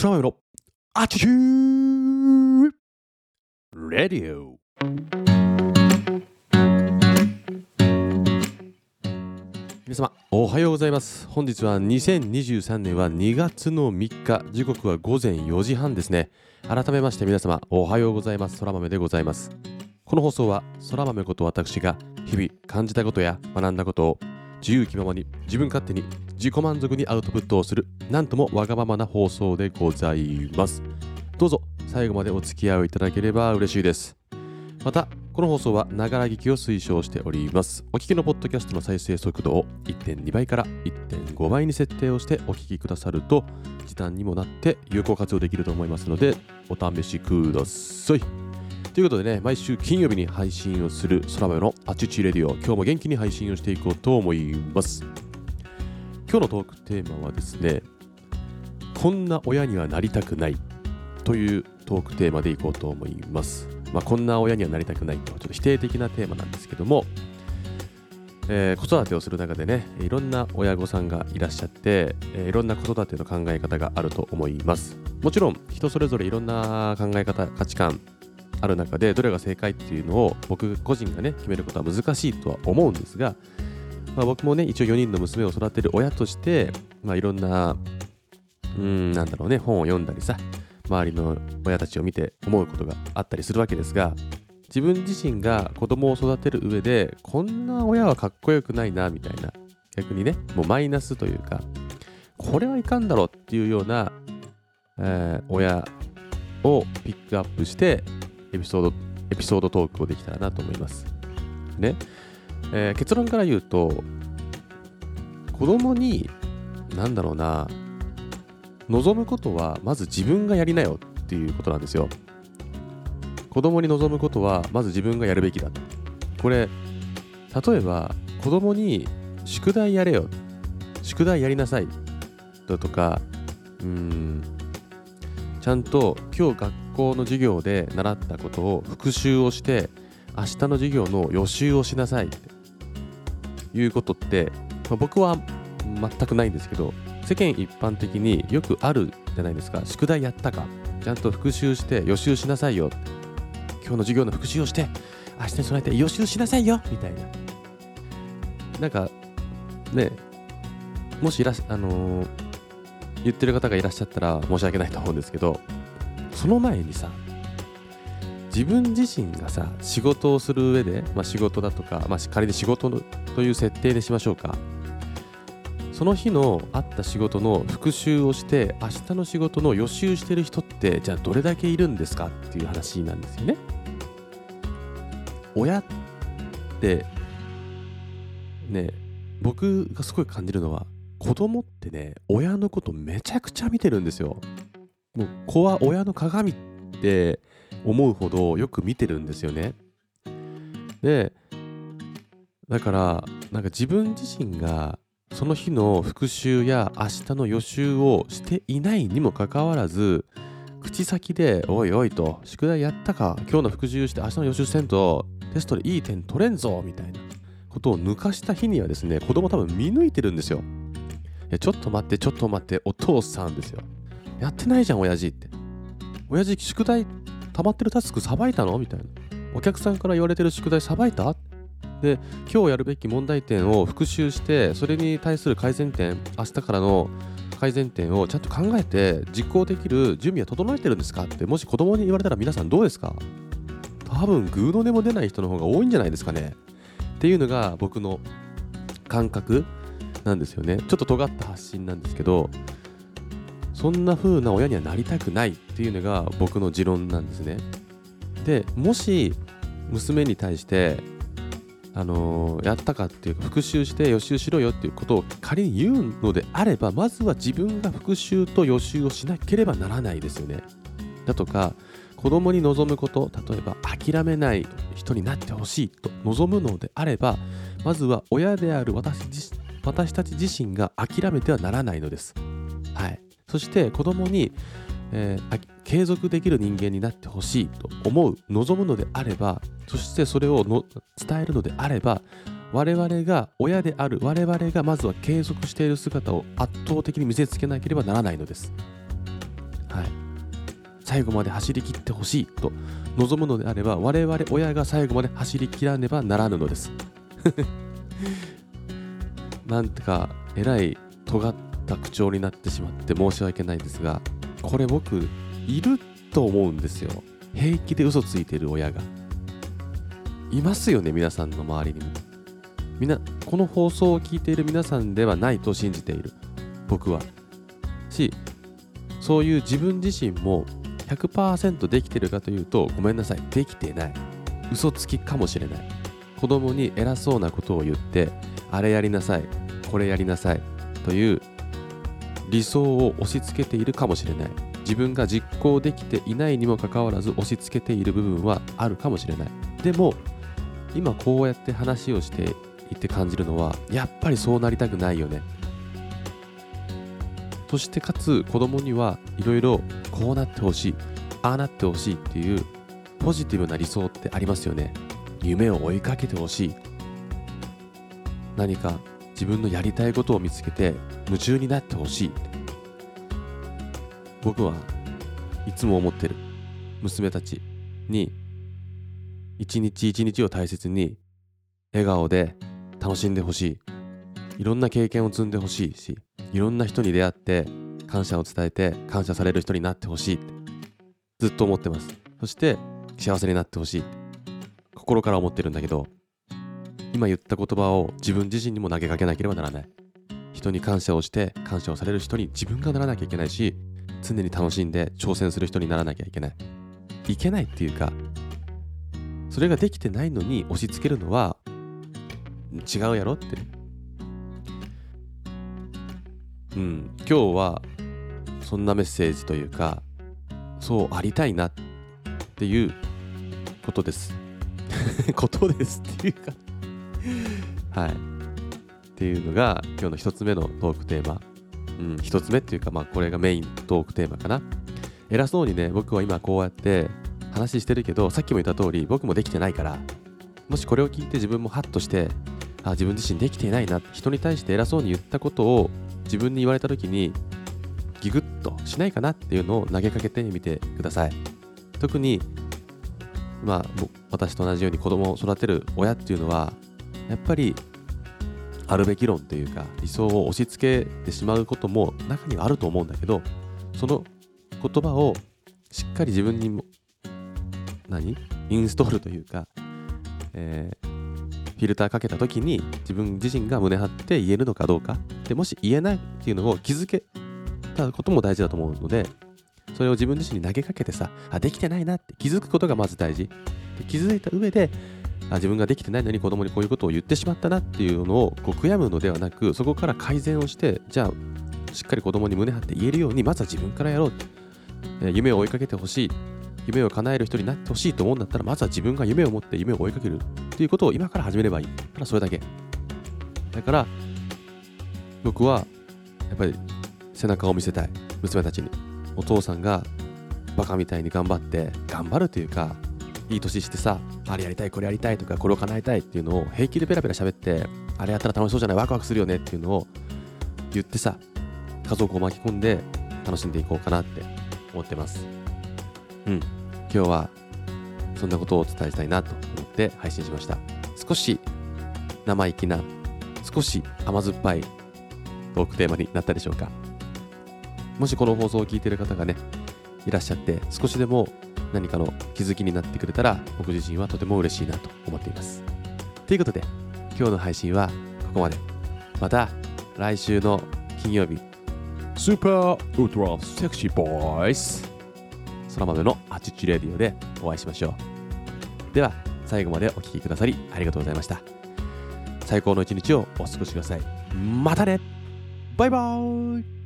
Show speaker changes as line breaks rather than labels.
空豆のアチチューレディオ皆様おはようございます。本日は2023年は2月の3日。時刻は午前4時半ですね。改めまして皆様おはようございます。空豆でございます。この放送は空豆こと私が日々感じたことや学んだことを自由気ままに自分勝手に自己満足にアウトプットをするなんともわがままな放送でございます。どうぞ最後までお付き合いをいただければ嬉しいです。またこの放送はながら聞きを推奨しております。お聞きのポッドキャストの再生速度を1.2倍から1.5倍に設定をしてお聞きくださると時短にもなって有効活用できると思いますのでお試しください。ということでね、毎週金曜日に配信をする空豆のあちちレディオ、今日も元気に配信をしていこうと思います。今日のトークテーマはですね、こんな親にはなりたくないというトークテーマでいこうと思います。まあ、こんな親にはなりたくないと、ちょっと否定的なテーマなんですけども、えー子育てをする中でね、いろんな親御さんがいらっしゃって、えーいろんな子育ての考え方があると思います。もちろん人それぞれいろんな考え方、価値観ある中でどれが正解っていうのを僕個人がね決めることは難しいとは思うんですが、まあ、僕もね一応4人の娘を育てる親として、まあ、いろんなうんなんだろうね本を読んだりさ周りの親たちを見て思うことがあったりするわけですが自分自身が子供を育てる上でこんな親はかっこよくないなみたいな逆にねもうマイナスというかこれはいかんだろうっていうような、えー親をピックアップしてエピソードエピソードトークをできたらなと思います。ね、えー結論から言うと子供に何だろうな望むことはまず自分がやりなよっていうことなんですよ。子供に望むことはまず自分がやるべきだ。これ例えば子供に宿題やれよ宿題やりなさいだとかうんちゃんと今日学校の授業で習ったことを復習をして明日の授業の予習をしなさいいうことって、まあ僕は全くないんですけど世間一般的によくあるじゃないですか。宿題やったか。ちゃんと復習して予習しなさいよ。今日の授業の復習をして明日に備えて予習しなさいよ。みたいな。なんかねもしいらっあのー言ってる方がいらっしゃったら申し訳ないと思うんですけどその前にさ自分自身がさ仕事をする上で、まあ、仕事だとか、まあ、仮に仕事という設定でしましょうか。その日のあった仕事の復習をして明日の仕事の予習してる人ってじゃあどれだけいるんですかっていう話なんですよね。親ってね僕がすごい感じるのは子供ってね親のことめちゃくちゃ見てるんですよ。もう子は親の鏡って思うほどよく見てるんですよね。でだからなんか自分自身がその日の復習や明日の予習をしていないにもかかわらず口先で「おいおい」と「宿題やったか今日の復習して明日の予習せんとテストでいい点取れんぞ」みたいなことを抜かした日にはですね子供多分見抜いてるんですよ。いやちょっと待ってちょっと待ってお父さんですよ。やってないじゃん親父って。親父宿題溜まってるタスクさばいたの？みたいな。お客さんから言われてる宿題さばいた？で今日やるべき問題点を復習してそれに対する改善点明日からの改善点をちゃんと考えて実行できる準備は整えてるんですか？ってもし子供に言われたら皆さんどうですか？多分グーの音も出ない人の方が多いんじゃないですかね。っていうのが僕の感覚なんですよね。ちょっと尖った発信なんですけどそんな風な親にはなりたくないっていうのが僕の持論なんですね。でもし娘に対してあのーやったかっていうか復習して予習しろよっていうことを仮に言うのであればまずは自分が復習と予習をしなければならないですよね。だとか子供に望むこと例えば諦めない人になってほしいと望むのであればまずは親である私自私たち自身が諦めてはならないのです。はい、そして子供に、えー継続できる人間になってほしいと思う望むのであればそしてそれをの伝えるのであれば我々が親である我々がまずは継続している姿を圧倒的に見せつけなければならないのです。はい、最後まで走り切ってほしいと望むのであれば我々親が最後まで走り切らねばならぬのです なんてかえらい尖った口調になってしまって申し訳ないですがこれ僕いると思うんですよ平気で嘘ついてる親がいますよね皆さんの周りにもみなこの放送を聞いている皆さんではないと信じている僕はしそういう自分自身も100%できてるかというとごめんなさいできてない嘘つきかもしれない子供に偉そうなことを言ってあれやりなさいこれやりなさいという理想を押し付けているかもしれない。自分が実行できていないにもかかわらず押し付けている部分はあるかもしれない。でも今こうやって話をしていて感じるのはやっぱりそうなりたくないよね。そしてかつ子供にはいろいろこうなってほしいああなってほしいっていうポジティブな理想ってありますよね。夢を追いかけてほしい。何か自分のやりたいことを見つけて夢中になってほしい。僕はいつも思ってる。娘たちに一日一日を大切に笑顔で楽しんでほしい。いろんな経験を積んでほしいしいろんな人に出会って感謝を伝えて感謝される人になってほしい。ずっと思ってます。そして幸せになってほしい。心から思ってるんだけど今言った言葉を自分自身にも投げかけなければならない。人に感謝をして感謝をされる人に自分がならなきゃいけないし常に楽しんで挑戦する人にならなきゃいけない。いけないっていうかそれができてないのに押し付けるのは違うやろって。うん今日はそんなメッセージというかそうありたいなっていうことです。ことですっていうか。はい。っていうのが今日の一つ目のトークテーマ。うん一つ目っていうかまあこれがメイントークテーマかな。偉そうにね僕は今こうやって話してるけどさっきも言った通り僕もできてないからもしこれを聞いて自分もハッとしてあ自分自身できていないな人に対して偉そうに言ったことを自分に言われた時にギグッとしないかなっていうのを投げかけてみてください。特にまあ私と同じように子供を育てる親っていうのはやっぱりあるべき論というか理想を押し付けてしまうことも中にはあると思うんだけどその言葉をしっかり自分にも何？インストールというか、えー、フィルターかけた時に自分自身が胸張って言えるのかどうか。でもし言えないっていうのを気づけたことも大事だと思うのでそれを自分自身に投げかけてさあできてないなって気づくことがまず大事。で気づいた上であ自分ができてないのに子供にこういうことを言ってしまったなっていうのをこう悔やむのではなくそこから改善をしてじゃあしっかり子供に胸張って言えるようにまずは自分からやろう、えー、夢を追いかけてほしい。夢を叶える人になってほしいと思うんだったらまずは自分が夢を持って夢を追いかけるっていうことを今から始めればいい。ただそれだけ。だから僕はやっぱり背中を見せたい。娘たちに。お父さんがバカみたいに頑張って頑張るというかいい年してさあれやりたいこれやりたいとかこれを叶えたいっていうのを平気でペラペラ喋ってあれやったら楽しそうじゃないワクワクするよねっていうのを言ってさ家族を巻き込んで楽しんでいこうかなって思ってます。うん。今日はそんなことをお伝えしたいなと思って配信しました。少し生意気な少し甘酸っぱいトークテーマになったでしょうか。もしこの放送を聞いてる方がねいらっしゃって少しでも何かの気づきになってくれたら僕自身はとても嬉しいなと思っています。ということで今日の配信はここまで。また来週の金曜日。スーパーウルトラセクシーボーイス空豆のアチチューレディオでお会いしましょう。では最後までお聴きくださりありがとうございました。最高の一日をお過ごしください。またね。バイバーイ